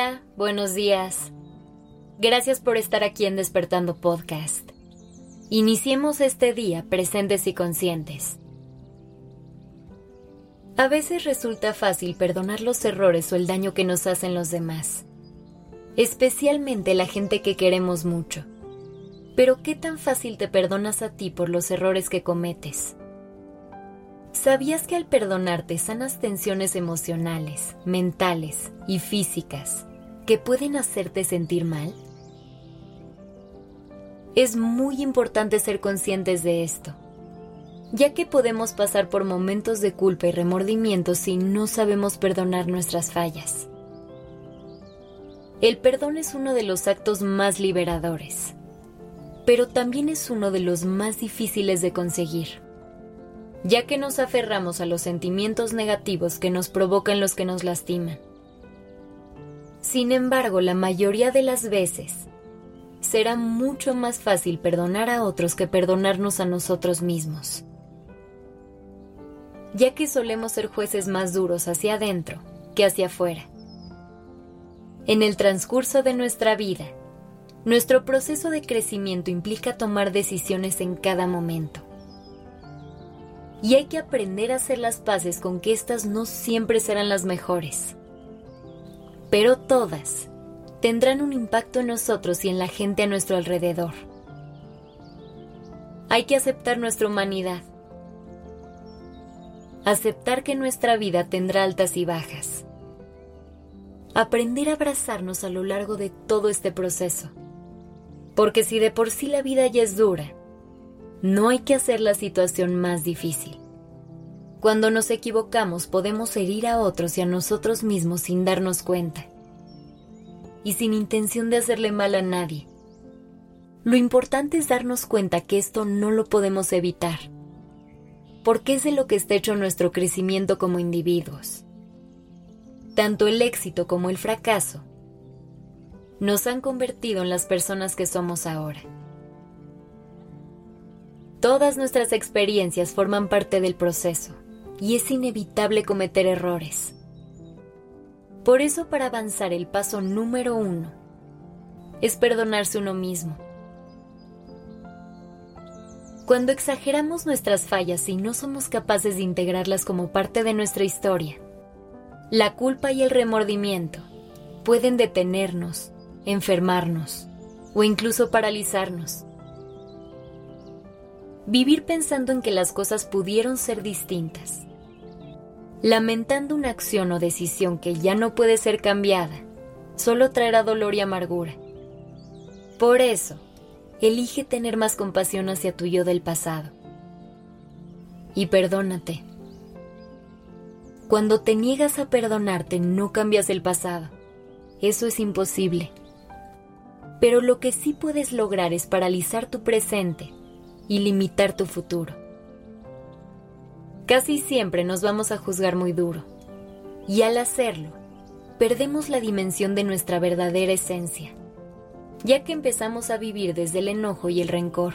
Hola, buenos días. Gracias por estar aquí en Despertando Podcast. Iniciemos este día presentes y conscientes. A veces resulta fácil perdonar los errores o el daño que nos hacen los demás, especialmente la gente que queremos mucho. Pero ¿qué tan fácil te perdonas a ti por los errores que cometes? ¿Sabías que al perdonarte sanas tensiones emocionales, mentales y físicas que pueden hacerte sentir mal? Es muy importante ser conscientes de esto, ya que podemos pasar por momentos de culpa y remordimiento si no sabemos perdonar nuestras fallas. El perdón es uno de los actos más liberadores, pero también es uno de los más difíciles de conseguir ya que nos aferramos a los sentimientos negativos que nos provocan los que nos lastiman. Sin embargo, la mayoría de las veces, será mucho más fácil perdonar a otros que perdonarnos a nosotros mismos, ya que solemos ser jueces más duros hacia adentro que hacia afuera. En el transcurso de nuestra vida, nuestro proceso de crecimiento implica tomar decisiones en cada momento y hay que aprender a hacer las paces con que éstas no siempre serán las mejores. Pero todas tendrán un impacto en nosotros y en la gente a nuestro alrededor. Hay que aceptar nuestra humanidad. Aceptar que nuestra vida tendrá altas y bajas. Aprender a abrazarnos a lo largo de todo este proceso. Porque si de por sí la vida ya es dura, no hay que hacer la situación más difícil. Cuando nos equivocamos podemos herir a otros y a nosotros mismos sin darnos cuenta. Y sin intención de hacerle mal a nadie. Lo importante es darnos cuenta que esto no lo podemos evitar. Porque es de lo que está hecho nuestro crecimiento como individuos. Tanto el éxito como el fracaso nos han convertido en las personas que somos ahora. Todas nuestras experiencias forman parte del proceso y es inevitable cometer errores. Por eso para avanzar el paso número uno es perdonarse uno mismo. Cuando exageramos nuestras fallas y no somos capaces de integrarlas como parte de nuestra historia, la culpa y el remordimiento pueden detenernos, enfermarnos o incluso paralizarnos. Vivir pensando en que las cosas pudieron ser distintas. Lamentando una acción o decisión que ya no puede ser cambiada, solo traerá dolor y amargura. Por eso, elige tener más compasión hacia tu yo del pasado. Y perdónate. Cuando te niegas a perdonarte, no cambias el pasado. Eso es imposible. Pero lo que sí puedes lograr es paralizar tu presente y limitar tu futuro. Casi siempre nos vamos a juzgar muy duro, y al hacerlo, perdemos la dimensión de nuestra verdadera esencia, ya que empezamos a vivir desde el enojo y el rencor.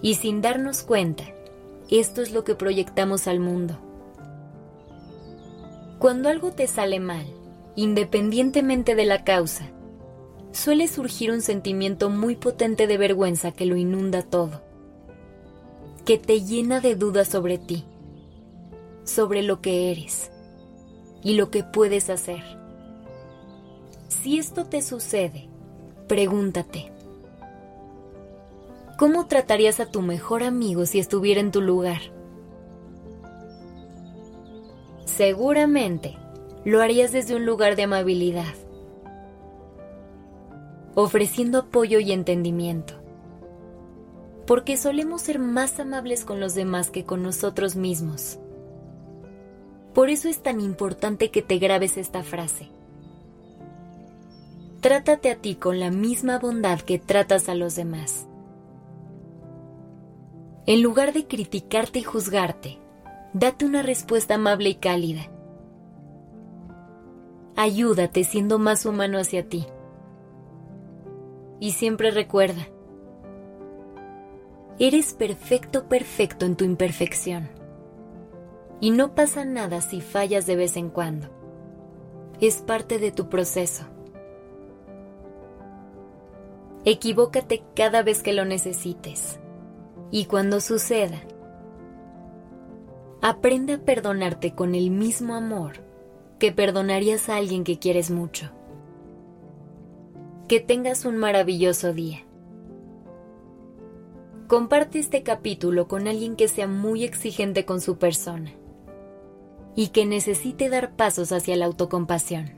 Y sin darnos cuenta, esto es lo que proyectamos al mundo. Cuando algo te sale mal, independientemente de la causa, suele surgir un sentimiento muy potente de vergüenza que lo inunda todo que te llena de dudas sobre ti, sobre lo que eres y lo que puedes hacer. Si esto te sucede, pregúntate, ¿cómo tratarías a tu mejor amigo si estuviera en tu lugar? Seguramente lo harías desde un lugar de amabilidad, ofreciendo apoyo y entendimiento porque solemos ser más amables con los demás que con nosotros mismos. Por eso es tan importante que te grabes esta frase. Trátate a ti con la misma bondad que tratas a los demás. En lugar de criticarte y juzgarte, date una respuesta amable y cálida. Ayúdate siendo más humano hacia ti. Y siempre recuerda, Eres perfecto, perfecto en tu imperfección. Y no pasa nada si fallas de vez en cuando. es parte de tu proceso. Equivócate cada vez que lo necesites. Y cuando suceda, aprende a perdonarte con el mismo amor que perdonarías a alguien que quieres mucho. Que tengas un maravilloso día. Comparte este capítulo con alguien que sea muy exigente con su persona y que necesite dar pasos hacia la autocompasión.